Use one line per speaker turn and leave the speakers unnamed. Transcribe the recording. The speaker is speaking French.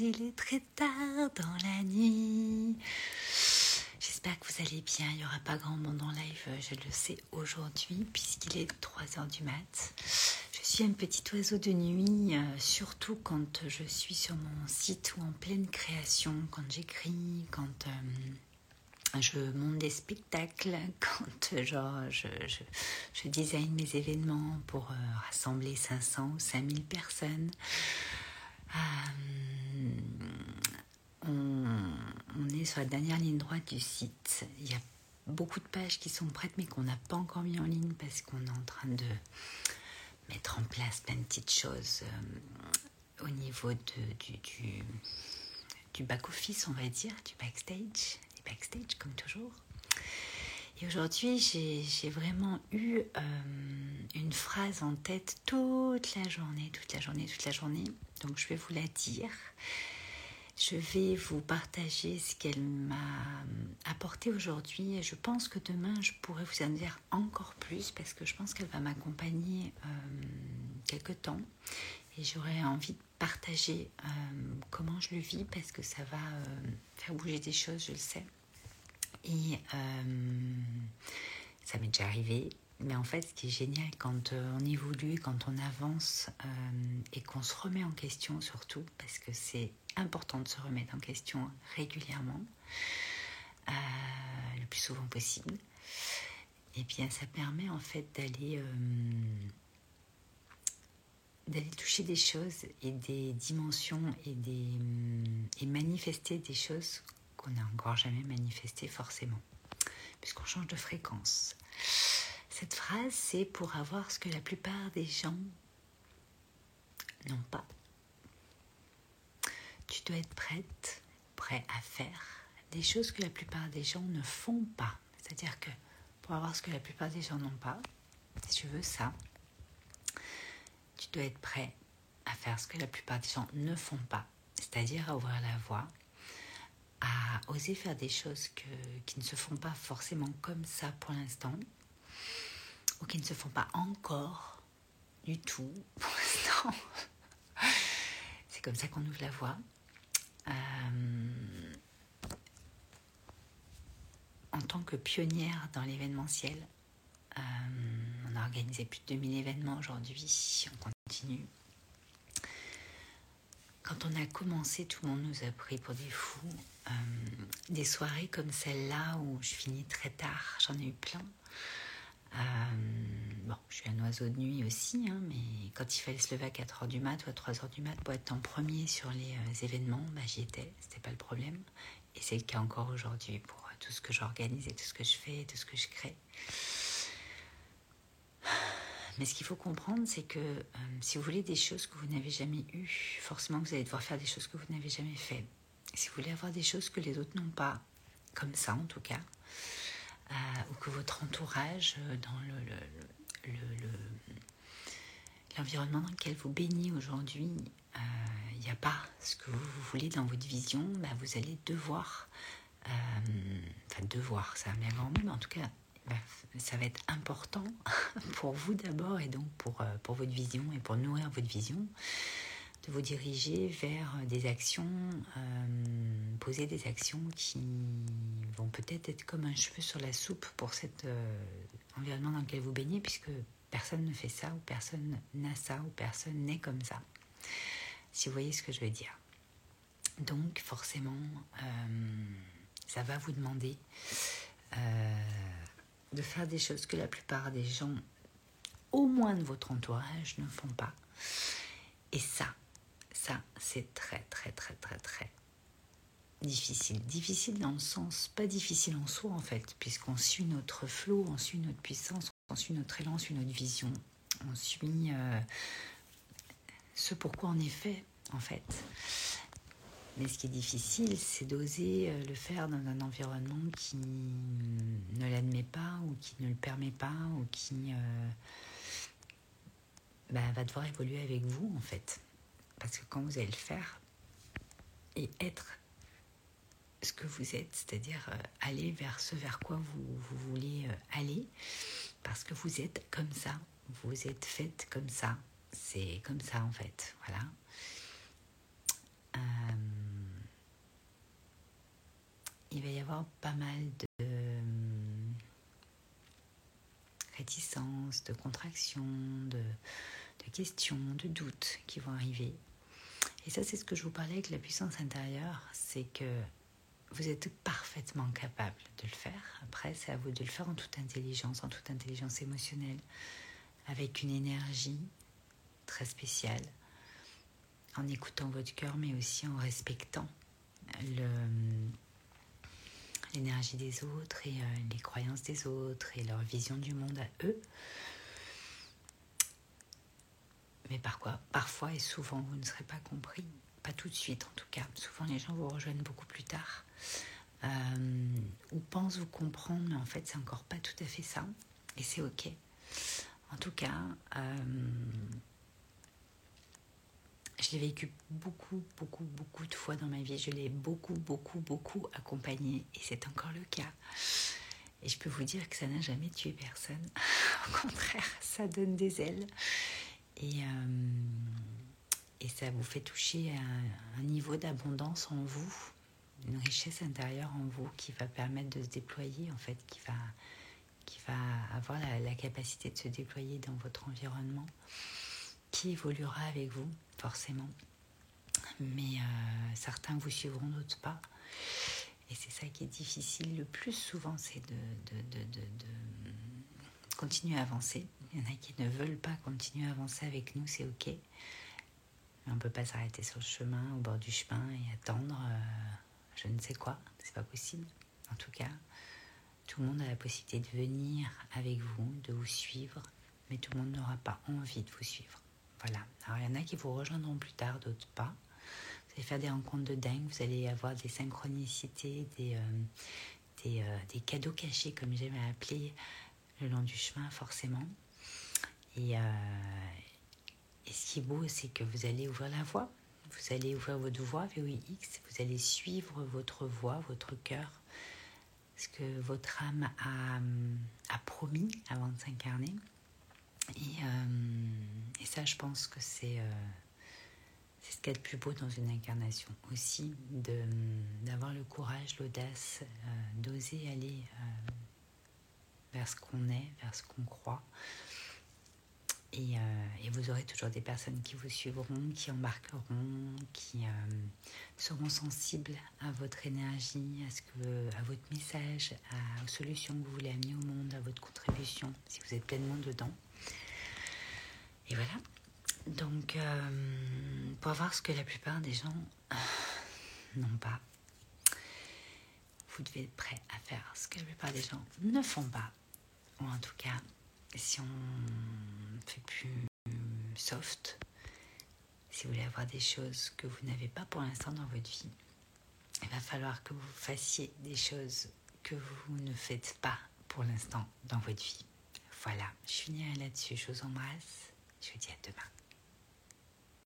il est très tard dans la nuit. J'espère que vous allez bien. Il n'y aura pas grand monde en live, je le sais aujourd'hui, puisqu'il est 3 heures du mat. Je suis un petit oiseau de nuit, euh, surtout quand je suis sur mon site ou en pleine création, quand j'écris, quand euh, je monte des spectacles, quand genre, je, je, je design mes événements pour euh, rassembler 500 ou 5000 personnes. Euh, on, est sur la dernière ligne droite du site. Il y a beaucoup de pages qui sont prêtes mais qu'on n'a pas encore mis en ligne parce qu'on est en train de mettre en place plein de petites choses euh, au niveau du, back-office, on va dire, du backstage, backstage comme toujours. Et aujourd'hui, j'ai vraiment eu euh, une phrase en tête toute la journée, toute la journée, toute la journée. Donc je vais vous la dire. Je vais vous partager ce qu'elle m'a apporté aujourd'hui et je pense que demain je pourrai vous en dire encore plus parce que je pense qu'elle va m'accompagner euh, quelque temps et j'aurais envie de partager euh, comment je le vis parce que ça va faire bouger des choses, je le sais. Et euh, ça m'est déjà arrivé. Mais en fait, ce qui est génial quand euh, on évolue, quand on avance euh, et qu'on se remet en question surtout, parce que c'est important de se remettre en question régulièrement, le plus souvent possible, et eh bien ça permet en fait d'aller d'aller toucher des choses et des dimensions et, des, et manifester des choses qu'on n'a encore jamais manifesté forcément, puisqu'on change de fréquence. Cette phrase, c'est pour avoir ce que la plupart des gens n'ont pas. Tu dois être prête, prêt à faire des choses que la plupart des gens ne font pas. C'est-à-dire que pour avoir ce que la plupart des gens n'ont pas, si tu veux ça, tu dois être prêt à faire ce que la plupart des gens ne font pas, c'est-à-dire à ouvrir la voie à oser faire des choses qui ne se font pas forcément comme ça pour l'instant, ou qui ne se font pas encore du tout pour l'instant. C'est comme ça qu'on ouvre la voie. Euh, en tant que pionnière dans l'événementiel, euh, on a organisé plus de 2000 événements aujourd'hui, on continue. Quand on a commencé, tout le monde nous a pris pour des fous. Euh, des soirées comme celle-là où je finis très tard, j'en ai eu plein. Euh, bon, je suis un oiseau de nuit aussi, hein, mais quand il fallait se lever à 4h du mat ou à 3h du mat pour être en premier sur les euh, événements, bah, j'y étais, c'était pas le problème. Et c'est le cas encore aujourd'hui pour tout ce que j'organise et tout ce que je fais et tout ce que je crée. Mais ce qu'il faut comprendre, c'est que euh, si vous voulez des choses que vous n'avez jamais eues, forcément vous allez devoir faire des choses que vous n'avez jamais faites. Si vous voulez avoir des choses que les autres n'ont pas, comme ça en tout cas, euh, ou que votre entourage, euh, dans le, l'environnement dans lequel vous baignez aujourd'hui, il n'y a pas ce que vous voulez dans votre vision, bah, vous allez devoir, enfin devoir, ça un grand mot, mais en tout cas bah, ça va être important pour vous d'abord et donc pour, euh, pour votre vision et pour nourrir votre vision, vous diriger vers des actions, euh, poser des actions qui vont peut-être être comme un cheveu sur la soupe pour cet euh, environnement dans lequel vous baignez, puisque personne ne fait ça ou personne n'a ça ou personne n'est comme ça. Si vous voyez ce que je veux dire. Donc forcément, ça va vous demander de faire des choses que la plupart des gens, au moins de votre entourage, ne font pas. Et ça, c'est très, très, très, très, très difficile. Difficile dans le sens, pas difficile en soi en fait, puisqu'on suit notre flot, on suit notre puissance, on suit notre élan, on suit notre vision, on suit euh, ce pourquoi on est fait en fait. Mais ce qui est difficile, c'est d'oser euh, le faire dans un environnement qui ne l'admet pas ou qui ne le permet pas ou qui euh, bah, va devoir évoluer avec vous en fait. Parce que quand vous allez le faire et être ce que vous êtes, c'est-à-dire euh, aller vers ce vers quoi vous, vous voulez euh, aller, parce que vous êtes comme ça, vous êtes faite comme ça, c'est comme ça en fait, voilà. Euh, il va y avoir pas mal de réticences, de contractions, de questions, de doutes qui vont arriver et ça, c'est ce que je vous parlais avec la puissance intérieure, c'est que vous êtes parfaitement capable de le faire. Après, c'est à vous de le faire en toute intelligence, en toute intelligence émotionnelle, avec une énergie très spéciale, en écoutant votre cœur, mais aussi en respectant l'énergie des autres et euh, les croyances des autres et leur vision du monde à eux. Mais parfois, parfois et souvent, vous ne serez pas compris. Pas tout de suite en tout cas. Souvent, les gens vous rejoignent beaucoup plus tard. Euh, ou pensent vous comprendre, mais en fait, c'est encore pas tout à fait ça. Et c'est OK. En tout cas, euh, je l'ai vécu beaucoup, beaucoup, beaucoup de fois dans ma vie. Je l'ai beaucoup, beaucoup, beaucoup accompagné. Et c'est encore le cas. Et je peux vous dire que ça n'a jamais tué personne. Au contraire, ça donne des ailes. Et, euh, et ça vous fait toucher un, niveau d'abondance en vous, une richesse intérieure en vous qui va permettre de se déployer, en fait, qui va, qui va avoir la, la capacité de se déployer dans votre environnement, qui évoluera avec vous, forcément. Mais euh, certains vous suivront, d'autres pas. Et c'est ça qui est difficile le plus souvent, c'est de, de, de, de, continuer à avancer. Il y en a qui ne veulent pas continuer à avancer avec nous, c'est ok. Mais on ne peut pas s'arrêter sur le chemin, au bord du chemin et attendre euh, je ne sais quoi. C'est pas possible. En tout cas, tout le monde a la possibilité de venir avec vous, de vous suivre, mais tout le monde n'aura pas envie de vous suivre. Voilà. Alors il y en a qui vous rejoindront plus tard, d'autres pas. Vous allez faire des rencontres de dingue, vous allez avoir des synchronicités, des, euh, euh, des, cadeaux cachés, comme j'aime appeler, le long du chemin, forcément. Et, euh, et ce qui est beau, c'est que vous allez ouvrir la voie. Vous allez ouvrir votre voie VOIX, vous allez suivre votre voie, votre cœur, ce que votre âme a, promis avant de s'incarner. Et, euh, ça, je pense que c'est euh, c'est ce qu'il y a de plus beau dans une incarnation. Aussi, d'avoir le courage, l'audace, d'oser aller vers ce qu'on est, vers ce qu'on croit. Et, euh, et, vous aurez toujours des personnes qui vous suivront, qui embarqueront, qui euh, seront sensibles à votre énergie, à, ce que, à votre message, aux solutions que vous voulez amener au monde, à votre contribution, si vous êtes pleinement dedans. Et voilà. Donc, euh, pour voir ce que la plupart des gens n'ont pas, vous devez être prêt à faire ce que la plupart des gens ne font pas. Ou en tout cas, si on fait plus soft, si vous voulez avoir des choses que vous n'avez pas pour l'instant dans votre vie, il va falloir que vous fassiez des choses que vous ne faites pas pour l'instant dans votre vie. Voilà, je finirai là-dessus. Je vous embrasse. Je vous dis à demain.